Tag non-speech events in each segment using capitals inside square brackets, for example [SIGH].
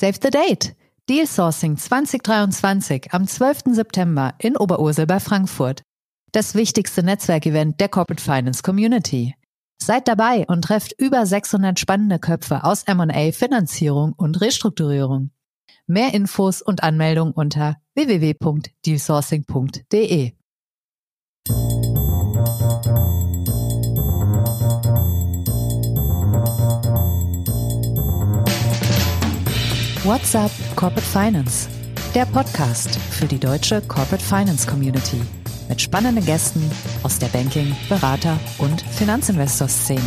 Save the date! Deal Sourcing 2023 am 12. September in Oberursel bei Frankfurt. Das wichtigste Netzwerkevent der Corporate Finance Community. Seid dabei und trefft über 600 spannende Köpfe aus M&A, Finanzierung und Restrukturierung. Mehr Infos und Anmeldung unter www.dealsourcing.de. What's up Corporate Finance? Der Podcast für die deutsche Corporate Finance Community mit spannenden Gästen aus der Banking-, Berater- und Finanzinvestor-Szene.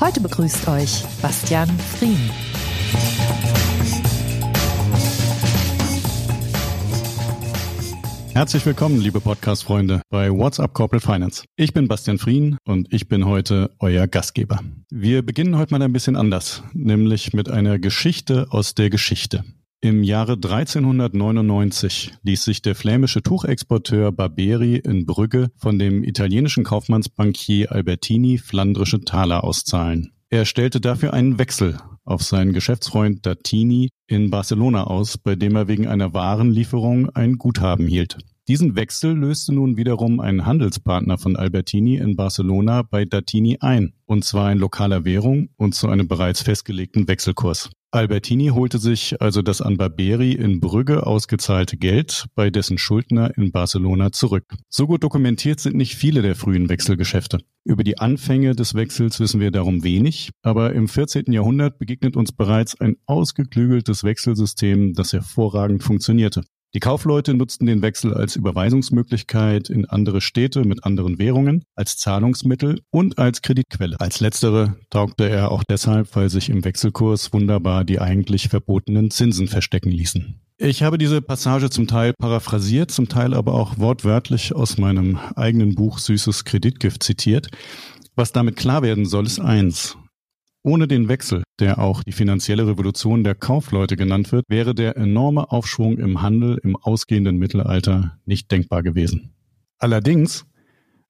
Heute begrüßt euch Bastian Frien. Herzlich willkommen, liebe Podcast-Freunde, bei What's Up Corporate Finance. Ich bin Bastian Frien und ich bin heute euer Gastgeber. Wir beginnen heute mal ein bisschen anders, nämlich mit einer Geschichte aus der Geschichte. Im Jahre 1399 ließ sich der flämische Tuchexporteur Barberi in Brügge von dem italienischen Kaufmannsbankier Albertini flandrische Taler auszahlen. Er stellte dafür einen Wechsel auf seinen Geschäftsfreund Dattini in Barcelona aus, bei dem er wegen einer Warenlieferung ein Guthaben hielt. Diesen Wechsel löste nun wiederum ein Handelspartner von Albertini in Barcelona bei Dattini ein, und zwar in lokaler Währung und zu einem bereits festgelegten Wechselkurs. Albertini holte sich also das an Barberi in Brügge ausgezahlte Geld bei dessen Schuldner in Barcelona zurück. So gut dokumentiert sind nicht viele der frühen Wechselgeschäfte. Über die Anfänge des Wechsels wissen wir darum wenig, aber im 14. Jahrhundert begegnet uns bereits ein ausgeklügeltes Wechselsystem, das hervorragend funktionierte. Die Kaufleute nutzten den Wechsel als Überweisungsmöglichkeit in andere Städte mit anderen Währungen, als Zahlungsmittel und als Kreditquelle. Als letztere taugte er auch deshalb, weil sich im Wechselkurs wunderbar die eigentlich verbotenen Zinsen verstecken ließen. Ich habe diese Passage zum Teil paraphrasiert, zum Teil aber auch wortwörtlich aus meinem eigenen Buch Süßes Kreditgift zitiert. Was damit klar werden soll, ist eins. Ohne den Wechsel, der auch die finanzielle Revolution der Kaufleute genannt wird, wäre der enorme Aufschwung im Handel im ausgehenden Mittelalter nicht denkbar gewesen. Allerdings,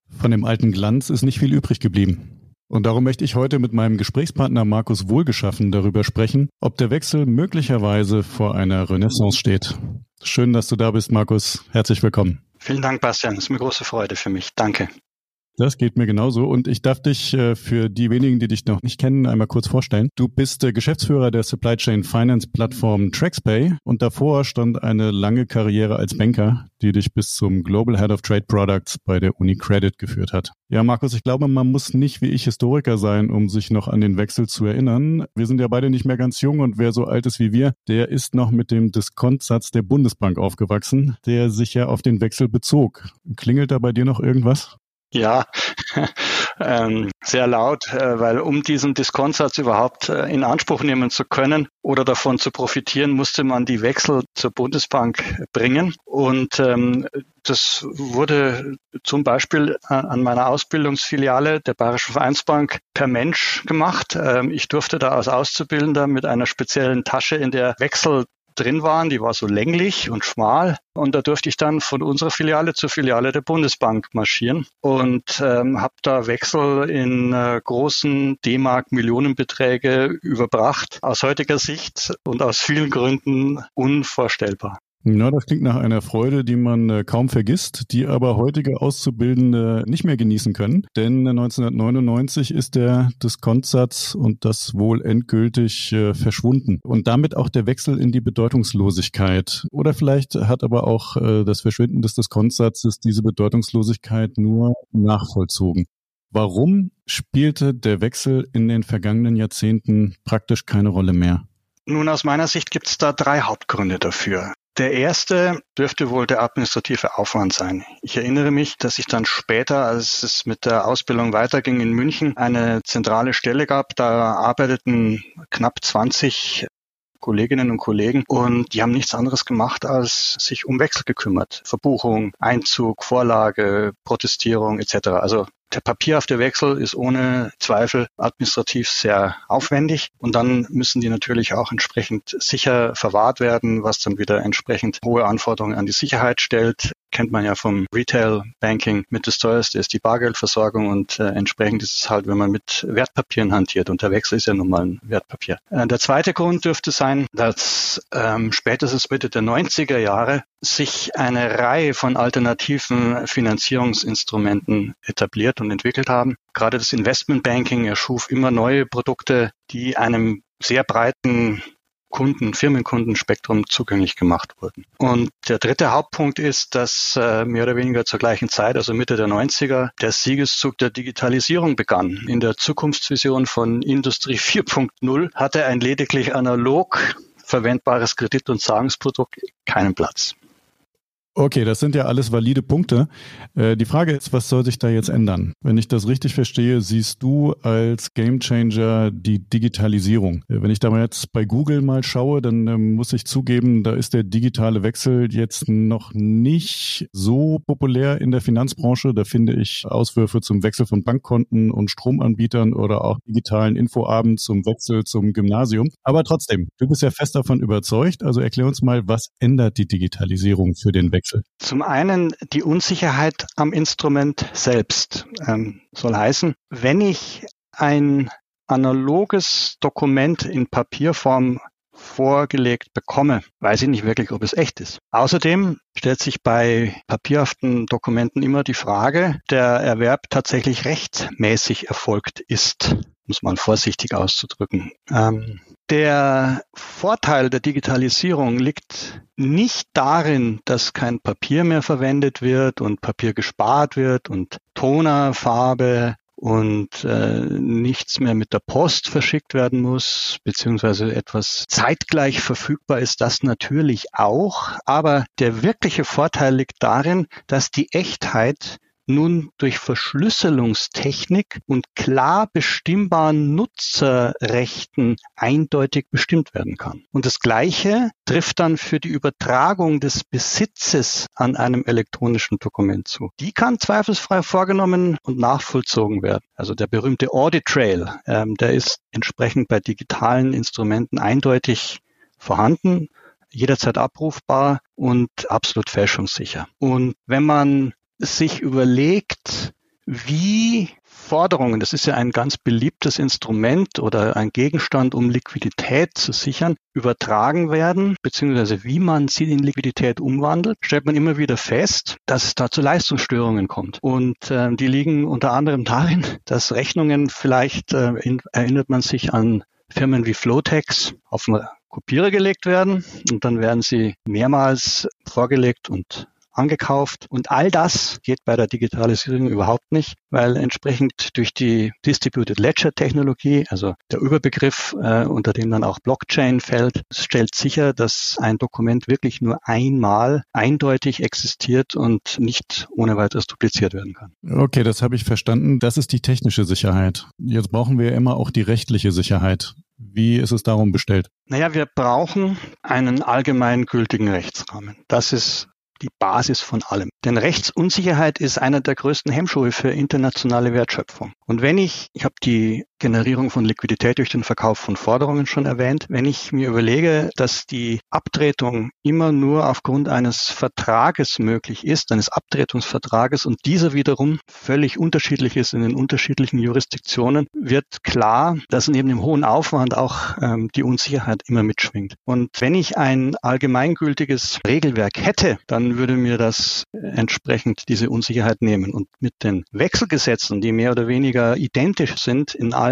von dem alten Glanz ist nicht viel übrig geblieben. Und darum möchte ich heute mit meinem Gesprächspartner Markus Wohlgeschaffen darüber sprechen, ob der Wechsel möglicherweise vor einer Renaissance steht. Schön, dass du da bist, Markus. Herzlich willkommen. Vielen Dank, Bastian. Das ist eine große Freude für mich. Danke. Das geht mir genauso. Und ich darf dich äh, für die wenigen, die dich noch nicht kennen, einmal kurz vorstellen. Du bist äh, Geschäftsführer der Supply Chain Finance Plattform TraxPay und davor stand eine lange Karriere als Banker, die dich bis zum Global Head of Trade Products bei der Uni Credit geführt hat. Ja, Markus, ich glaube, man muss nicht wie ich Historiker sein, um sich noch an den Wechsel zu erinnern. Wir sind ja beide nicht mehr ganz jung und wer so alt ist wie wir, der ist noch mit dem Diskontsatz der Bundesbank aufgewachsen, der sich ja auf den Wechsel bezog. Klingelt da bei dir noch irgendwas? Ja, [LAUGHS] ähm, sehr laut, äh, weil um diesen Diskontsatz überhaupt äh, in Anspruch nehmen zu können oder davon zu profitieren, musste man die Wechsel zur Bundesbank bringen. Und ähm, das wurde zum Beispiel an meiner Ausbildungsfiliale der Bayerischen Vereinsbank per Mensch gemacht. Ähm, ich durfte da als Auszubildender mit einer speziellen Tasche, in der Wechsel drin waren. Die war so länglich und schmal. Und da durfte ich dann von unserer Filiale zur Filiale der Bundesbank marschieren und ähm, habe da Wechsel in äh, großen D-Mark-Millionenbeträge überbracht. Aus heutiger Sicht und aus vielen Gründen unvorstellbar. Ja, das klingt nach einer Freude, die man äh, kaum vergisst, die aber heutige Auszubildende nicht mehr genießen können. Denn 1999 ist der Diskontsatz und das wohl endgültig äh, verschwunden. Und damit auch der Wechsel in die Bedeutungslosigkeit. Oder vielleicht hat aber auch äh, das Verschwinden des Diskontsatzes diese Bedeutungslosigkeit nur nachvollzogen. Warum spielte der Wechsel in den vergangenen Jahrzehnten praktisch keine Rolle mehr? Nun, aus meiner Sicht gibt es da drei Hauptgründe dafür. Der erste dürfte wohl der administrative Aufwand sein. Ich erinnere mich, dass ich dann später, als es mit der Ausbildung weiterging in München, eine zentrale Stelle gab. Da arbeiteten knapp 20 Kolleginnen und Kollegen und die haben nichts anderes gemacht, als sich um Wechsel gekümmert. Verbuchung, Einzug, Vorlage, Protestierung etc. Also der papierhafte Wechsel ist ohne Zweifel administrativ sehr aufwendig und dann müssen die natürlich auch entsprechend sicher verwahrt werden, was dann wieder entsprechend hohe Anforderungen an die Sicherheit stellt. Kennt man ja vom Retail Banking mit das teuerste ist die Bargeldversorgung und äh, entsprechend ist es halt, wenn man mit Wertpapieren hantiert und der Wechsel ist ja nun mal ein Wertpapier. Äh, der zweite Grund dürfte sein, dass ähm, spätestens Mitte der 90er Jahre sich eine Reihe von alternativen Finanzierungsinstrumenten etabliert und entwickelt haben. Gerade das Investmentbanking erschuf immer neue Produkte, die einem sehr breiten Kunden, Firmenkundenspektrum zugänglich gemacht wurden. Und der dritte Hauptpunkt ist, dass äh, mehr oder weniger zur gleichen Zeit, also Mitte der 90er, der Siegeszug der Digitalisierung begann. In der Zukunftsvision von Industrie 4.0 hatte ein lediglich analog verwendbares Kredit- und Zahlungsprodukt keinen Platz. Okay, das sind ja alles valide Punkte. Äh, die Frage ist, was soll sich da jetzt ändern? Wenn ich das richtig verstehe, siehst du als Gamechanger die Digitalisierung. Äh, wenn ich da mal jetzt bei Google mal schaue, dann ähm, muss ich zugeben, da ist der digitale Wechsel jetzt noch nicht so populär in der Finanzbranche. Da finde ich Auswürfe zum Wechsel von Bankkonten und Stromanbietern oder auch digitalen Infoabend zum Wechsel zum Gymnasium. Aber trotzdem, du bist ja fest davon überzeugt. Also erklär uns mal, was ändert die Digitalisierung für den Wechsel? Wechsel? Zum einen die Unsicherheit am Instrument selbst. Ähm, soll heißen, wenn ich ein analoges Dokument in Papierform vorgelegt bekomme, weiß ich nicht wirklich, ob es echt ist. Außerdem stellt sich bei papierhaften Dokumenten immer die Frage, der Erwerb tatsächlich rechtmäßig erfolgt ist, muss man vorsichtig auszudrücken. Ähm, der Vorteil der Digitalisierung liegt nicht darin, dass kein Papier mehr verwendet wird und Papier gespart wird und Tonerfarbe und äh, nichts mehr mit der Post verschickt werden muss, beziehungsweise etwas zeitgleich verfügbar ist, das natürlich auch. Aber der wirkliche Vorteil liegt darin, dass die Echtheit nun durch Verschlüsselungstechnik und klar bestimmbaren Nutzerrechten eindeutig bestimmt werden kann. Und das Gleiche trifft dann für die Übertragung des Besitzes an einem elektronischen Dokument zu. Die kann zweifelsfrei vorgenommen und nachvollzogen werden. Also der berühmte Audit Trail, ähm, der ist entsprechend bei digitalen Instrumenten eindeutig vorhanden jederzeit abrufbar und absolut fälschungssicher. Und wenn man sich überlegt, wie Forderungen, das ist ja ein ganz beliebtes Instrument oder ein Gegenstand, um Liquidität zu sichern, übertragen werden, beziehungsweise wie man sie in Liquidität umwandelt, stellt man immer wieder fest, dass es da zu Leistungsstörungen kommt. Und äh, die liegen unter anderem darin, dass Rechnungen vielleicht, äh, in, erinnert man sich an Firmen wie Flotex, auf einen Kopierer gelegt werden und dann werden sie mehrmals vorgelegt und angekauft. Und all das geht bei der Digitalisierung überhaupt nicht, weil entsprechend durch die Distributed Ledger Technologie, also der Überbegriff, äh, unter dem dann auch Blockchain fällt, stellt sicher, dass ein Dokument wirklich nur einmal eindeutig existiert und nicht ohne weiteres dupliziert werden kann. Okay, das habe ich verstanden. Das ist die technische Sicherheit. Jetzt brauchen wir immer auch die rechtliche Sicherheit. Wie ist es darum bestellt? Naja, wir brauchen einen allgemeingültigen Rechtsrahmen. Das ist die Basis von allem. Denn Rechtsunsicherheit ist einer der größten Hemmschuhe für internationale Wertschöpfung. Und wenn ich, ich habe die Generierung von Liquidität durch den Verkauf von Forderungen schon erwähnt, wenn ich mir überlege, dass die Abtretung immer nur aufgrund eines Vertrages möglich ist, eines Abtretungsvertrages und dieser wiederum völlig unterschiedlich ist in den unterschiedlichen Jurisdiktionen, wird klar, dass neben dem hohen Aufwand auch ähm, die Unsicherheit immer mitschwingt. Und wenn ich ein allgemeingültiges Regelwerk hätte, dann würde mir das entsprechend diese Unsicherheit nehmen. Und mit den Wechselgesetzen, die mehr oder weniger identisch sind in allen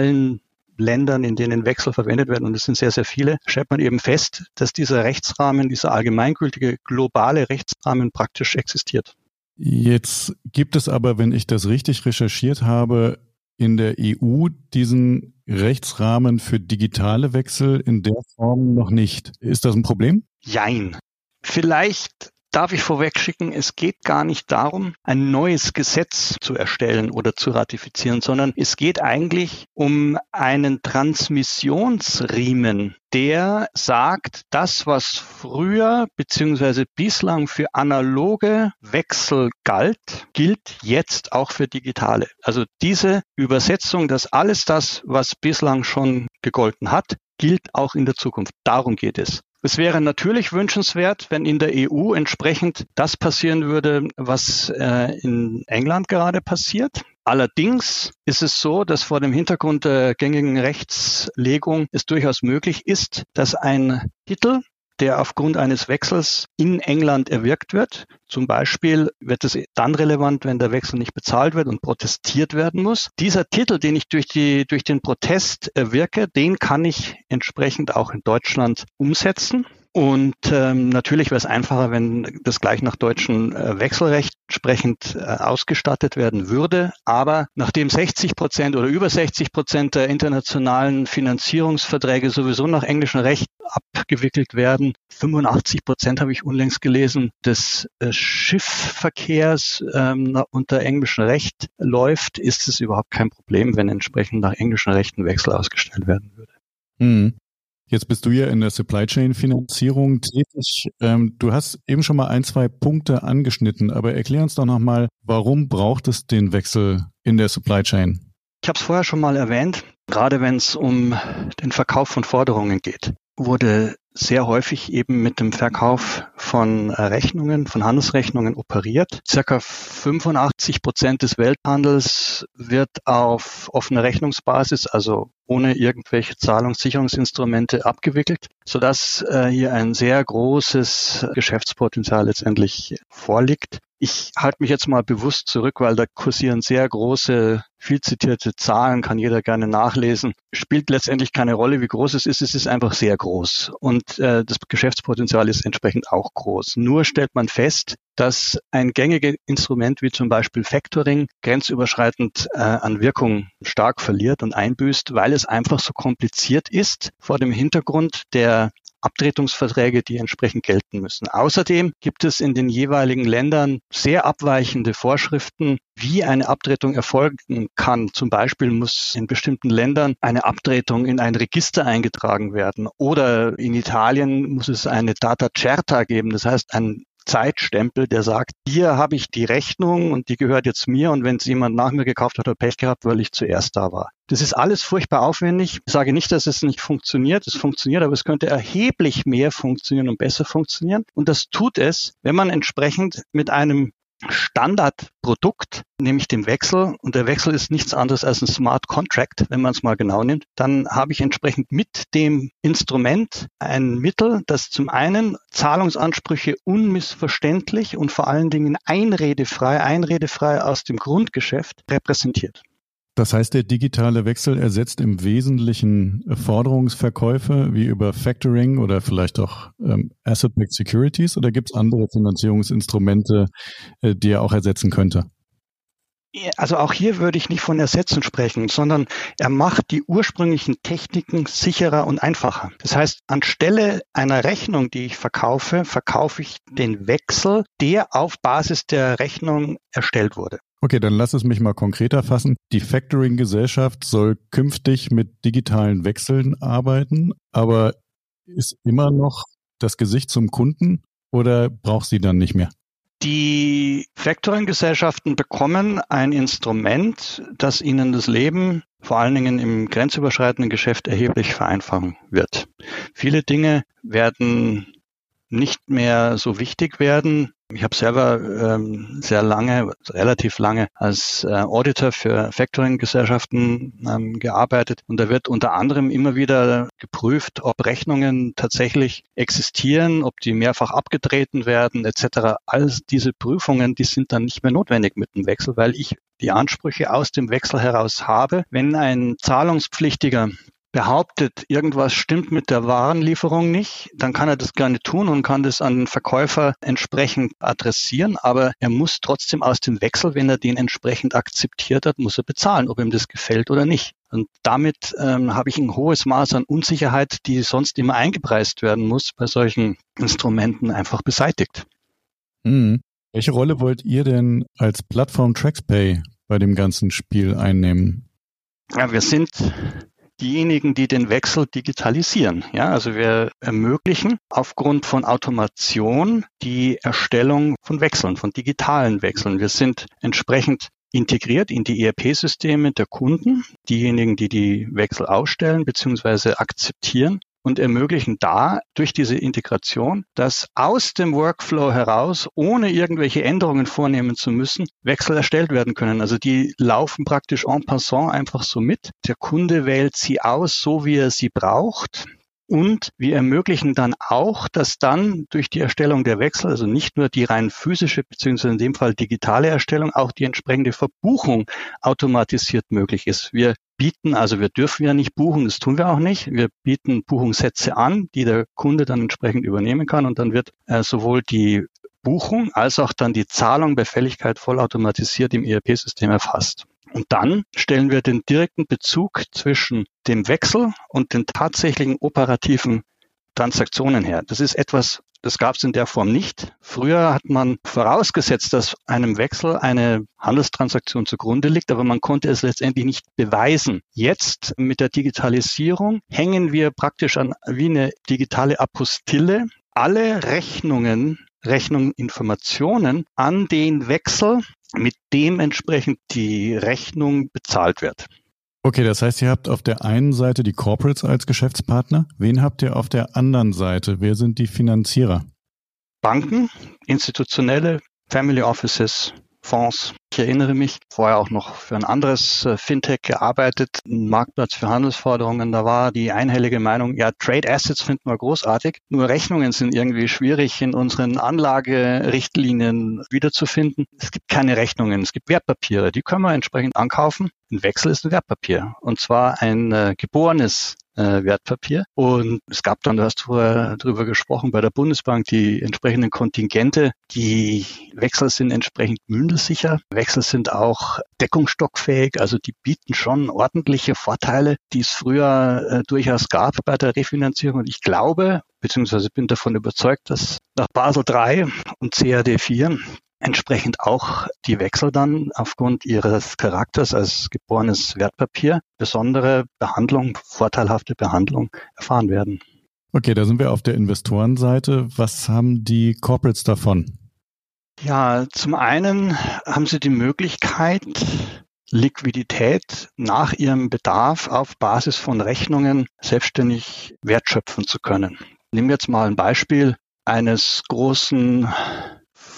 Ländern, in denen Wechsel verwendet werden, und es sind sehr, sehr viele, stellt man eben fest, dass dieser Rechtsrahmen, dieser allgemeingültige globale Rechtsrahmen praktisch existiert. Jetzt gibt es aber, wenn ich das richtig recherchiert habe, in der EU diesen Rechtsrahmen für digitale Wechsel in der Form noch nicht. Ist das ein Problem? Jein. Vielleicht darf ich vorwegschicken, es geht gar nicht darum, ein neues Gesetz zu erstellen oder zu ratifizieren, sondern es geht eigentlich um einen Transmissionsriemen, der sagt, das, was früher bzw. bislang für analoge Wechsel galt, gilt jetzt auch für digitale. Also diese Übersetzung, dass alles das, was bislang schon gegolten hat, gilt auch in der Zukunft. Darum geht es. Es wäre natürlich wünschenswert, wenn in der EU entsprechend das passieren würde, was äh, in England gerade passiert. Allerdings ist es so, dass vor dem Hintergrund der gängigen Rechtslegung es durchaus möglich ist, dass ein Titel, der aufgrund eines Wechsels in England erwirkt wird. Zum Beispiel wird es dann relevant, wenn der Wechsel nicht bezahlt wird und protestiert werden muss. Dieser Titel, den ich durch, die, durch den Protest erwirke, den kann ich entsprechend auch in Deutschland umsetzen. Und ähm, natürlich wäre es einfacher, wenn das gleich nach deutschem äh, Wechselrecht entsprechend äh, ausgestattet werden würde. Aber nachdem 60 Prozent oder über 60 Prozent der internationalen Finanzierungsverträge sowieso nach englischem Recht abgewickelt werden, 85 Prozent habe ich unlängst gelesen, des äh, Schiffverkehrs ähm, unter englischem Recht läuft, ist es überhaupt kein Problem, wenn entsprechend nach englischem Recht ein Wechsel ausgestellt werden würde. Mhm. Jetzt bist du ja in der Supply Chain Finanzierung tätig. Ähm, du hast eben schon mal ein, zwei Punkte angeschnitten, aber erklär uns doch nochmal, warum braucht es den Wechsel in der Supply Chain? Ich habe es vorher schon mal erwähnt, gerade wenn es um den Verkauf von Forderungen geht, wurde sehr häufig eben mit dem Verkauf von äh, Rechnungen, von Handelsrechnungen operiert. Circa 85 Prozent des Welthandels wird auf offener Rechnungsbasis, also ohne irgendwelche Zahlungssicherungsinstrumente abgewickelt, sodass äh, hier ein sehr großes Geschäftspotenzial letztendlich vorliegt. Ich halte mich jetzt mal bewusst zurück, weil da kursieren sehr große, viel zitierte Zahlen, kann jeder gerne nachlesen. Spielt letztendlich keine Rolle, wie groß es ist. Es ist einfach sehr groß. Und äh, das Geschäftspotenzial ist entsprechend auch groß. Nur stellt man fest, dass ein gängiges Instrument wie zum Beispiel Factoring grenzüberschreitend äh, an Wirkung stark verliert und einbüßt, weil es einfach so kompliziert ist vor dem Hintergrund der Abtretungsverträge, die entsprechend gelten müssen. Außerdem gibt es in den jeweiligen Ländern sehr abweichende Vorschriften, wie eine Abtretung erfolgen kann. Zum Beispiel muss in bestimmten Ländern eine Abtretung in ein Register eingetragen werden oder in Italien muss es eine Data Certa geben, das heißt ein Zeitstempel, der sagt, hier habe ich die Rechnung und die gehört jetzt mir und wenn es jemand nach mir gekauft hat, hat Pech gehabt, weil ich zuerst da war. Das ist alles furchtbar aufwendig. Ich sage nicht, dass es nicht funktioniert. Es funktioniert, aber es könnte erheblich mehr funktionieren und besser funktionieren. Und das tut es, wenn man entsprechend mit einem Standardprodukt, nämlich dem Wechsel, und der Wechsel ist nichts anderes als ein Smart Contract, wenn man es mal genau nimmt, dann habe ich entsprechend mit dem Instrument ein Mittel, das zum einen Zahlungsansprüche unmissverständlich und vor allen Dingen einredefrei, einredefrei aus dem Grundgeschäft repräsentiert. Das heißt, der digitale Wechsel ersetzt im Wesentlichen Forderungsverkäufe wie über Factoring oder vielleicht auch ähm, Asset-Backed Securities oder gibt es andere Finanzierungsinstrumente, äh, die er auch ersetzen könnte? Also auch hier würde ich nicht von Ersetzen sprechen, sondern er macht die ursprünglichen Techniken sicherer und einfacher. Das heißt, anstelle einer Rechnung, die ich verkaufe, verkaufe ich den Wechsel, der auf Basis der Rechnung erstellt wurde. Okay, dann lass es mich mal konkreter fassen. Die Factoring-Gesellschaft soll künftig mit digitalen Wechseln arbeiten, aber ist immer noch das Gesicht zum Kunden oder braucht sie dann nicht mehr? Die Factoring-Gesellschaften bekommen ein Instrument, das ihnen das Leben vor allen Dingen im grenzüberschreitenden Geschäft erheblich vereinfachen wird. Viele Dinge werden nicht mehr so wichtig werden. Ich habe selber ähm, sehr lange, relativ lange als äh, Auditor für Factoring-Gesellschaften ähm, gearbeitet und da wird unter anderem immer wieder geprüft, ob Rechnungen tatsächlich existieren, ob die mehrfach abgetreten werden etc. All diese Prüfungen, die sind dann nicht mehr notwendig mit dem Wechsel, weil ich die Ansprüche aus dem Wechsel heraus habe. Wenn ein Zahlungspflichtiger behauptet, irgendwas stimmt mit der Warenlieferung nicht, dann kann er das gerne tun und kann das an den Verkäufer entsprechend adressieren, aber er muss trotzdem aus dem Wechsel, wenn er den entsprechend akzeptiert hat, muss er bezahlen, ob ihm das gefällt oder nicht. Und damit ähm, habe ich ein hohes Maß an Unsicherheit, die sonst immer eingepreist werden muss, bei solchen Instrumenten einfach beseitigt. Mhm. Welche Rolle wollt ihr denn als Plattform TraxPay bei dem ganzen Spiel einnehmen? Ja, wir sind diejenigen, die den Wechsel digitalisieren. Ja, also wir ermöglichen aufgrund von Automation die Erstellung von Wechseln, von digitalen Wechseln. Wir sind entsprechend integriert in die ERP-Systeme der Kunden, diejenigen, die die Wechsel ausstellen bzw. akzeptieren. Und ermöglichen da durch diese Integration, dass aus dem Workflow heraus, ohne irgendwelche Änderungen vornehmen zu müssen, Wechsel erstellt werden können. Also die laufen praktisch en passant einfach so mit. Der Kunde wählt sie aus, so wie er sie braucht. Und wir ermöglichen dann auch, dass dann durch die Erstellung der Wechsel, also nicht nur die rein physische beziehungsweise in dem Fall digitale Erstellung, auch die entsprechende Verbuchung automatisiert möglich ist. Wir bieten, also wir dürfen ja nicht buchen, das tun wir auch nicht. Wir bieten Buchungssätze an, die der Kunde dann entsprechend übernehmen kann und dann wird äh, sowohl die Buchung als auch dann die Zahlung bei Fälligkeit vollautomatisiert im ERP-System erfasst. Und dann stellen wir den direkten Bezug zwischen dem Wechsel und den tatsächlichen operativen Transaktionen her. Das ist etwas, das gab es in der Form nicht. Früher hat man vorausgesetzt, dass einem Wechsel eine Handelstransaktion zugrunde liegt, aber man konnte es letztendlich nicht beweisen. Jetzt mit der Digitalisierung hängen wir praktisch an wie eine digitale Apostille alle Rechnungen Rechnungsinformationen an den Wechsel mit dem entsprechend die Rechnung bezahlt wird. Okay, das heißt, ihr habt auf der einen Seite die Corporates als Geschäftspartner. Wen habt ihr auf der anderen Seite? Wer sind die Finanzierer? Banken, institutionelle, Family Offices, Fonds. Ich erinnere mich, vorher auch noch für ein anderes äh, Fintech gearbeitet, ein Marktplatz für Handelsforderungen. Da war die einhellige Meinung, ja, Trade Assets finden wir großartig, nur Rechnungen sind irgendwie schwierig in unseren Anlagerichtlinien wiederzufinden. Es gibt keine Rechnungen, es gibt Wertpapiere, die können wir entsprechend ankaufen. Ein Wechsel ist ein Wertpapier und zwar ein äh, geborenes äh, Wertpapier. Und es gab dann, du hast vorher darüber gesprochen, bei der Bundesbank die entsprechenden Kontingente. Die Wechsel sind entsprechend mündelsicher. Wechsel sind auch deckungsstockfähig. Also die bieten schon ordentliche Vorteile, die es früher äh, durchaus gab bei der Refinanzierung. Und ich glaube, beziehungsweise bin davon überzeugt, dass nach Basel III und CAD 4 entsprechend auch die Wechsel dann aufgrund ihres Charakters als geborenes Wertpapier besondere Behandlung, vorteilhafte Behandlung erfahren werden. Okay, da sind wir auf der Investorenseite. Was haben die Corporates davon? Ja, zum einen haben sie die Möglichkeit, Liquidität nach ihrem Bedarf auf Basis von Rechnungen selbstständig wertschöpfen zu können. Nehmen wir jetzt mal ein Beispiel eines großen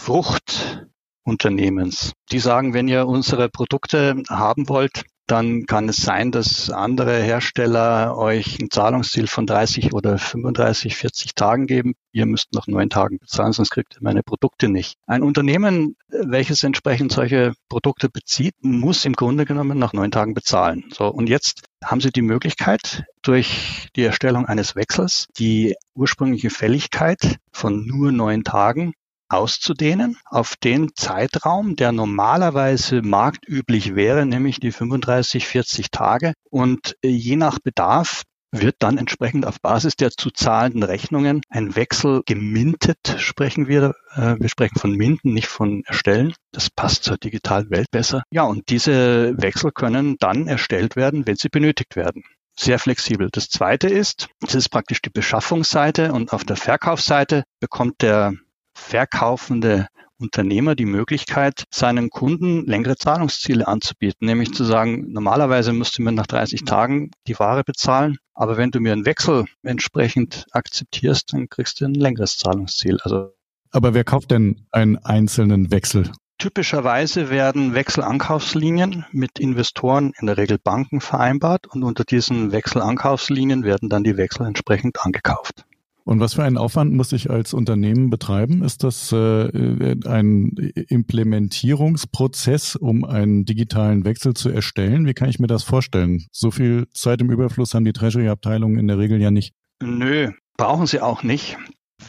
Fruchtunternehmens. Die sagen, wenn ihr unsere Produkte haben wollt, dann kann es sein, dass andere Hersteller euch ein Zahlungsziel von 30 oder 35, 40 Tagen geben. Ihr müsst nach neun Tagen bezahlen, sonst kriegt ihr meine Produkte nicht. Ein Unternehmen, welches entsprechend solche Produkte bezieht, muss im Grunde genommen nach neun Tagen bezahlen. So. Und jetzt haben Sie die Möglichkeit, durch die Erstellung eines Wechsels die ursprüngliche Fälligkeit von nur neun Tagen auszudehnen auf den Zeitraum, der normalerweise marktüblich wäre, nämlich die 35, 40 Tage. Und äh, je nach Bedarf wird dann entsprechend auf Basis der zu zahlenden Rechnungen ein Wechsel gemintet, sprechen wir. Äh, wir sprechen von Minden, nicht von Erstellen. Das passt zur digitalen Welt besser. Ja, und diese Wechsel können dann erstellt werden, wenn sie benötigt werden sehr flexibel. Das zweite ist, das ist praktisch die Beschaffungsseite und auf der Verkaufsseite bekommt der verkaufende Unternehmer die Möglichkeit, seinen Kunden längere Zahlungsziele anzubieten, nämlich zu sagen, normalerweise müsste man nach 30 Tagen die Ware bezahlen, aber wenn du mir einen Wechsel entsprechend akzeptierst, dann kriegst du ein längeres Zahlungsziel. Also aber wer kauft denn einen einzelnen Wechsel? Typischerweise werden Wechselankaufslinien mit Investoren, in der Regel Banken, vereinbart und unter diesen Wechselankaufslinien werden dann die Wechsel entsprechend angekauft. Und was für einen Aufwand muss ich als Unternehmen betreiben? Ist das äh, ein Implementierungsprozess, um einen digitalen Wechsel zu erstellen? Wie kann ich mir das vorstellen? So viel Zeit im Überfluss haben die Treasury-Abteilungen in der Regel ja nicht. Nö, brauchen sie auch nicht.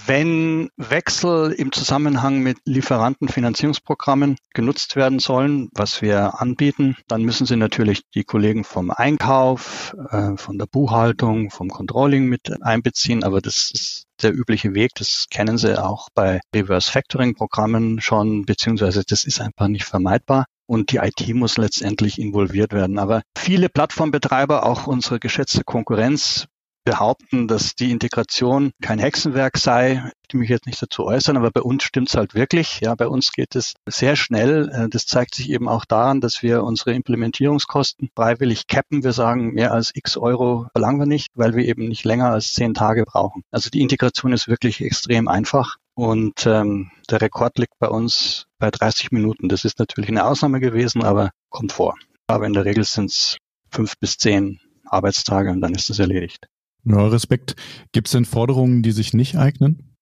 Wenn Wechsel im Zusammenhang mit Lieferantenfinanzierungsprogrammen genutzt werden sollen, was wir anbieten, dann müssen Sie natürlich die Kollegen vom Einkauf, äh, von der Buchhaltung, vom Controlling mit einbeziehen. Aber das ist der übliche Weg. Das kennen Sie auch bei Reverse Factoring Programmen schon, beziehungsweise das ist einfach nicht vermeidbar und die IT muss letztendlich involviert werden. Aber viele Plattformbetreiber, auch unsere geschätzte Konkurrenz, behaupten, dass die Integration kein Hexenwerk sei. Ich mich jetzt nicht dazu äußern, aber bei uns stimmt es halt wirklich. Ja, bei uns geht es sehr schnell. Äh, das zeigt sich eben auch daran, dass wir unsere Implementierungskosten freiwillig cappen. Wir sagen, mehr als x Euro verlangen wir nicht, weil wir eben nicht länger als zehn Tage brauchen. Also die Integration ist wirklich extrem einfach. Und ähm, der Rekord liegt bei uns bei 30 Minuten. Das ist natürlich eine Ausnahme gewesen, aber kommt vor. Aber in der Regel sind es fünf bis zehn Arbeitstage und dann ist es erledigt. Ja, Respekt. Gibt es denn Forderungen, die sich nicht eignen?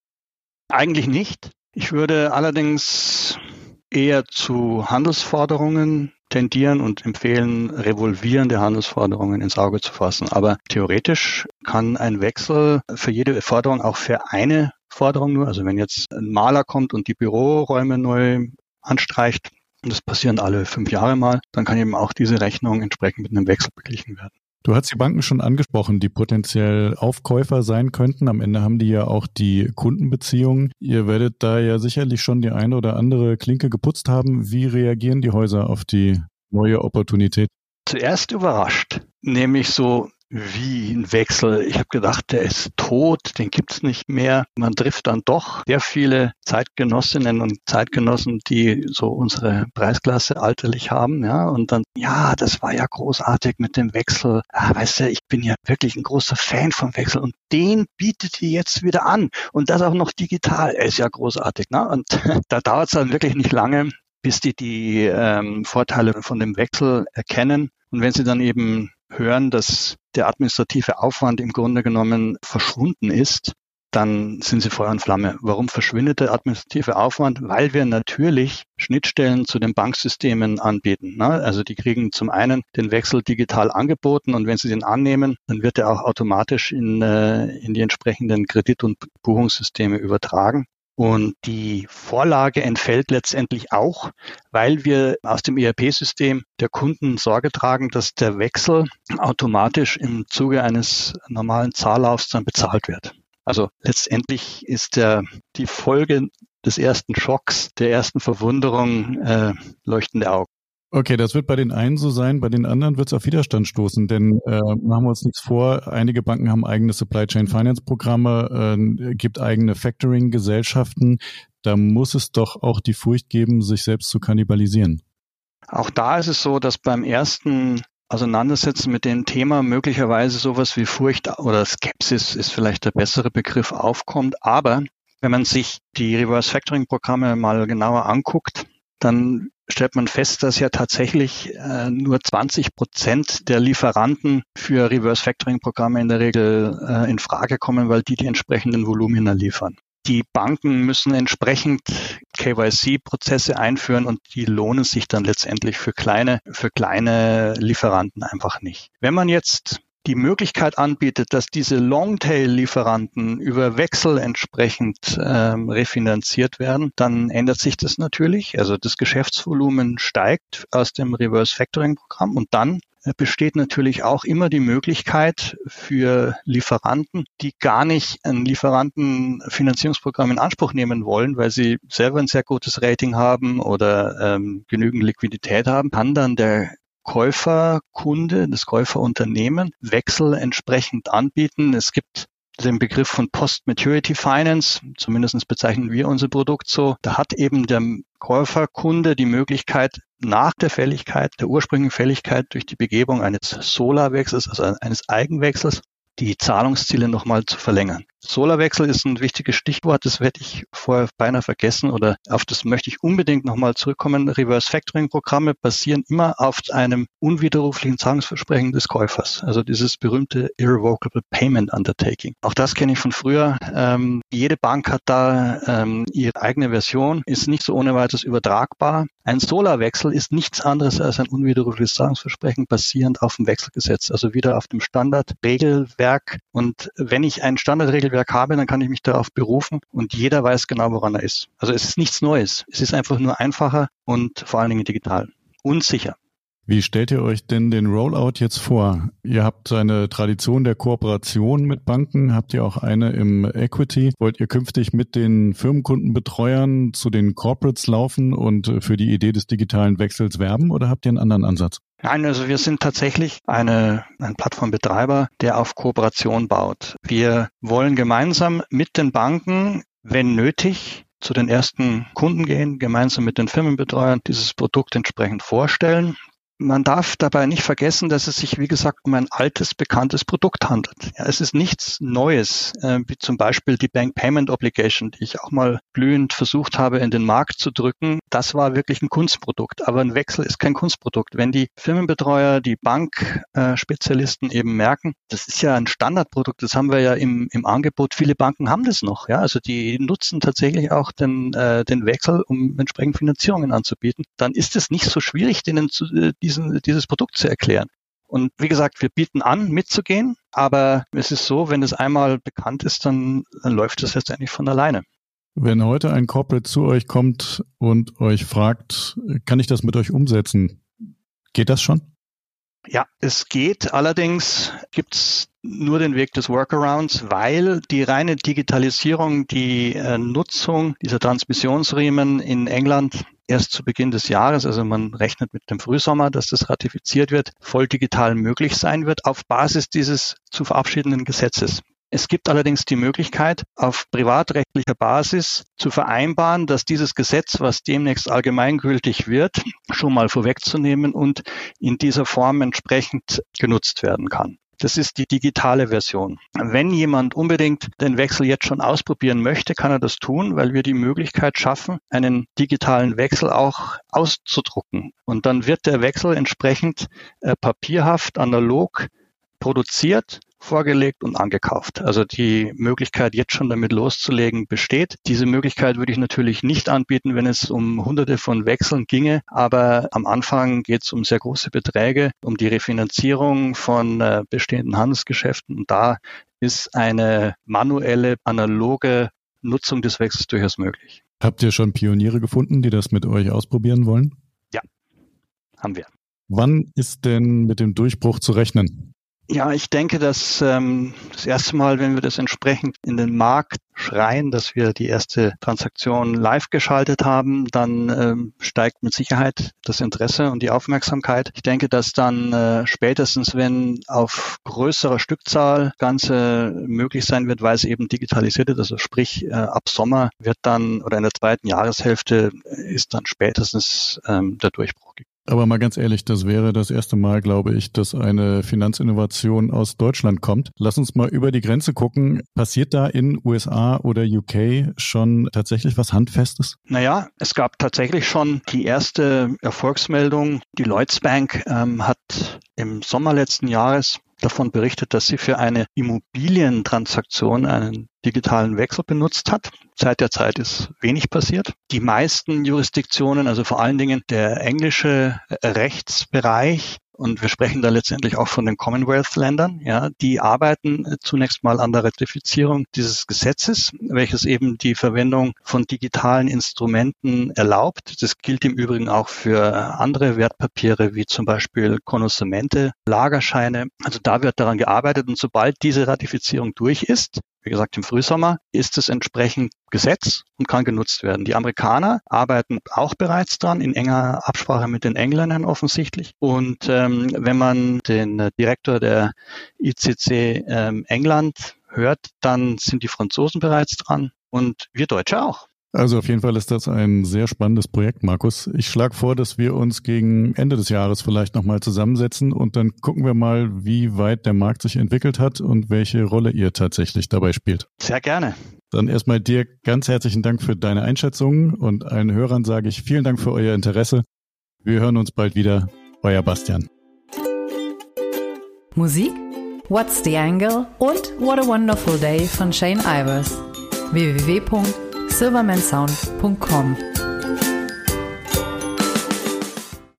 Eigentlich nicht. Ich würde allerdings eher zu Handelsforderungen tendieren und empfehlen, revolvierende Handelsforderungen ins Auge zu fassen. Aber theoretisch kann ein Wechsel für jede Forderung auch für eine Forderung nur, also wenn jetzt ein Maler kommt und die Büroräume neu anstreicht, und das passieren alle fünf Jahre mal, dann kann eben auch diese Rechnung entsprechend mit einem Wechsel beglichen werden. Du hast die Banken schon angesprochen, die potenziell Aufkäufer sein könnten. Am Ende haben die ja auch die Kundenbeziehungen. Ihr werdet da ja sicherlich schon die eine oder andere Klinke geputzt haben. Wie reagieren die Häuser auf die neue Opportunität? Zuerst überrascht, nämlich so wie ein Wechsel. Ich habe gedacht, der ist tot, den gibt's nicht mehr. Man trifft dann doch sehr viele Zeitgenossinnen und Zeitgenossen, die so unsere Preisklasse alterlich haben, ja, und dann, ja, das war ja großartig mit dem Wechsel. Ah, weißt du, ich bin ja wirklich ein großer Fan vom Wechsel und den bietet ihr jetzt wieder an und das auch noch digital. Er ist ja großartig, ne? Und [LAUGHS] da dauert es dann wirklich nicht lange, bis die die ähm, Vorteile von dem Wechsel erkennen. Und wenn sie dann eben hören, dass der administrative Aufwand im Grunde genommen verschwunden ist, dann sind sie Feuer und Flamme. Warum verschwindet der administrative Aufwand? Weil wir natürlich Schnittstellen zu den Banksystemen anbieten. Ne? Also die kriegen zum einen den Wechsel digital angeboten und wenn sie den annehmen, dann wird er auch automatisch in, äh, in die entsprechenden Kredit- und Buchungssysteme übertragen. Und die Vorlage entfällt letztendlich auch, weil wir aus dem ERP-System der Kunden Sorge tragen, dass der Wechsel automatisch im Zuge eines normalen Zahllaufs dann bezahlt wird. Also letztendlich ist der, die Folge des ersten Schocks, der ersten Verwunderung äh, leuchtende Augen. Okay, das wird bei den einen so sein, bei den anderen wird es auf Widerstand stoßen, denn äh, machen wir uns nichts vor, einige Banken haben eigene Supply Chain Finance Programme, äh, gibt eigene Factoring-Gesellschaften, da muss es doch auch die Furcht geben, sich selbst zu kannibalisieren. Auch da ist es so, dass beim ersten Auseinandersetzen mit dem Thema möglicherweise sowas wie Furcht oder Skepsis ist vielleicht der bessere Begriff aufkommt, aber wenn man sich die Reverse Factoring Programme mal genauer anguckt, dann stellt man fest, dass ja tatsächlich äh, nur 20 Prozent der Lieferanten für Reverse Factoring Programme in der Regel äh, in Frage kommen, weil die die entsprechenden Volumina liefern. Die Banken müssen entsprechend KYC-Prozesse einführen und die lohnen sich dann letztendlich für kleine, für kleine Lieferanten einfach nicht. Wenn man jetzt die Möglichkeit anbietet, dass diese Longtail-Lieferanten über Wechsel entsprechend ähm, refinanziert werden, dann ändert sich das natürlich. Also das Geschäftsvolumen steigt aus dem Reverse Factoring-Programm und dann äh, besteht natürlich auch immer die Möglichkeit für Lieferanten, die gar nicht ein Lieferantenfinanzierungsprogramm in Anspruch nehmen wollen, weil sie selber ein sehr gutes Rating haben oder ähm, genügend Liquidität haben, kann dann der Käuferkunde, das Käuferunternehmen Wechsel entsprechend anbieten. Es gibt den Begriff von Post-Maturity Finance, zumindest bezeichnen wir unser Produkt so. Da hat eben der Käuferkunde die Möglichkeit, nach der Fälligkeit, der ursprünglichen Fälligkeit durch die Begebung eines Solarwechsels, also eines Eigenwechsels, die Zahlungsziele nochmal zu verlängern. Solarwechsel ist ein wichtiges Stichwort, das werde ich vorher beinahe vergessen oder auf das möchte ich unbedingt nochmal zurückkommen. Reverse Factoring Programme basieren immer auf einem unwiderruflichen Zahlungsversprechen des Käufers, also dieses berühmte Irrevocable Payment Undertaking. Auch das kenne ich von früher. Ähm, jede Bank hat da ähm, ihre eigene Version, ist nicht so ohne weiteres übertragbar. Ein Solarwechsel ist nichts anderes als ein unwiderrufliches Zahlungsversprechen basierend auf dem Wechselgesetz, also wieder auf dem Standardregelwerk. Und wenn ich ein Standardregelwerk Regelwerk habe, dann kann ich mich darauf berufen und jeder weiß genau, woran er ist. Also es ist nichts Neues. Es ist einfach nur einfacher und vor allen Dingen digital und sicher. Wie stellt ihr euch denn den Rollout jetzt vor? Ihr habt eine Tradition der Kooperation mit Banken, habt ihr auch eine im Equity? Wollt ihr künftig mit den Firmenkundenbetreuern zu den Corporates laufen und für die Idee des digitalen Wechsels werben oder habt ihr einen anderen Ansatz? Nein, also wir sind tatsächlich eine, ein Plattformbetreiber, der auf Kooperation baut. Wir wollen gemeinsam mit den Banken, wenn nötig, zu den ersten Kunden gehen, gemeinsam mit den Firmenbetreuern dieses Produkt entsprechend vorstellen. Man darf dabei nicht vergessen, dass es sich, wie gesagt, um ein altes, bekanntes Produkt handelt. Ja, es ist nichts Neues, äh, wie zum Beispiel die Bank Payment Obligation, die ich auch mal glühend versucht habe, in den Markt zu drücken. Das war wirklich ein Kunstprodukt, aber ein Wechsel ist kein Kunstprodukt. Wenn die Firmenbetreuer, die Bankspezialisten äh, eben merken, das ist ja ein Standardprodukt, das haben wir ja im, im Angebot. Viele Banken haben das noch. Ja, also die nutzen tatsächlich auch den, äh, den Wechsel, um entsprechend Finanzierungen anzubieten. Dann ist es nicht so schwierig, denen zu, äh, diesen, dieses Produkt zu erklären. Und wie gesagt, wir bieten an, mitzugehen, aber es ist so, wenn es einmal bekannt ist, dann, dann läuft es letztendlich von alleine. Wenn heute ein Corporate zu euch kommt und euch fragt, kann ich das mit euch umsetzen? Geht das schon? Ja, es geht. Allerdings gibt es nur den Weg des Workarounds, weil die reine Digitalisierung, die äh, Nutzung dieser Transmissionsriemen in England erst zu Beginn des Jahres, also man rechnet mit dem Frühsommer, dass das ratifiziert wird, voll digital möglich sein wird auf Basis dieses zu verabschiedenden Gesetzes. Es gibt allerdings die Möglichkeit, auf privatrechtlicher Basis zu vereinbaren, dass dieses Gesetz, was demnächst allgemeingültig wird, schon mal vorwegzunehmen und in dieser Form entsprechend genutzt werden kann. Das ist die digitale Version. Wenn jemand unbedingt den Wechsel jetzt schon ausprobieren möchte, kann er das tun, weil wir die Möglichkeit schaffen, einen digitalen Wechsel auch auszudrucken. Und dann wird der Wechsel entsprechend äh, papierhaft, analog produziert vorgelegt und angekauft. Also die Möglichkeit, jetzt schon damit loszulegen, besteht. Diese Möglichkeit würde ich natürlich nicht anbieten, wenn es um hunderte von Wechseln ginge. Aber am Anfang geht es um sehr große Beträge, um die Refinanzierung von äh, bestehenden Handelsgeschäften. Und da ist eine manuelle, analoge Nutzung des Wechsels durchaus möglich. Habt ihr schon Pioniere gefunden, die das mit euch ausprobieren wollen? Ja, haben wir. Wann ist denn mit dem Durchbruch zu rechnen? Ja, ich denke, dass ähm, das erste Mal, wenn wir das entsprechend in den Markt schreien, dass wir die erste Transaktion live geschaltet haben, dann ähm, steigt mit Sicherheit das Interesse und die Aufmerksamkeit. Ich denke, dass dann äh, spätestens, wenn auf größerer Stückzahl Ganze möglich sein wird, weil es eben digitalisiert ist, also sprich äh, ab Sommer wird dann oder in der zweiten Jahreshälfte ist dann spätestens ähm, der Durchbruch gegeben. Aber mal ganz ehrlich, das wäre das erste Mal, glaube ich, dass eine Finanzinnovation aus Deutschland kommt. Lass uns mal über die Grenze gucken. Passiert da in USA oder UK schon tatsächlich was Handfestes? Naja, es gab tatsächlich schon die erste Erfolgsmeldung. Die Lloyds Bank ähm, hat im Sommer letzten Jahres davon berichtet, dass sie für eine Immobilientransaktion einen digitalen Wechsel benutzt hat. Seit der Zeit ist wenig passiert. Die meisten Jurisdiktionen, also vor allen Dingen der englische Rechtsbereich, und wir sprechen da letztendlich auch von den Commonwealth-Ländern. Ja, die arbeiten äh, zunächst mal an der Ratifizierung dieses Gesetzes, welches eben die Verwendung von digitalen Instrumenten erlaubt. Das gilt im Übrigen auch für andere Wertpapiere wie zum Beispiel Konnosemente, Lagerscheine. Also da wird daran gearbeitet und sobald diese Ratifizierung durch ist, wie gesagt, im Frühsommer ist es entsprechend Gesetz und kann genutzt werden. Die Amerikaner arbeiten auch bereits dran, in enger Absprache mit den Engländern offensichtlich. Und ähm, wenn man den Direktor der ICC ähm, England hört, dann sind die Franzosen bereits dran und wir Deutsche auch. Also auf jeden Fall ist das ein sehr spannendes Projekt, Markus. Ich schlage vor, dass wir uns gegen Ende des Jahres vielleicht nochmal zusammensetzen und dann gucken wir mal, wie weit der Markt sich entwickelt hat und welche Rolle ihr tatsächlich dabei spielt. Sehr gerne. Dann erstmal dir ganz herzlichen Dank für deine Einschätzungen und allen Hörern sage ich vielen Dank für euer Interesse. Wir hören uns bald wieder. Euer Bastian. Musik? What's the Angle? und What a Wonderful Day von Shane Ivers. www silvermansound.com.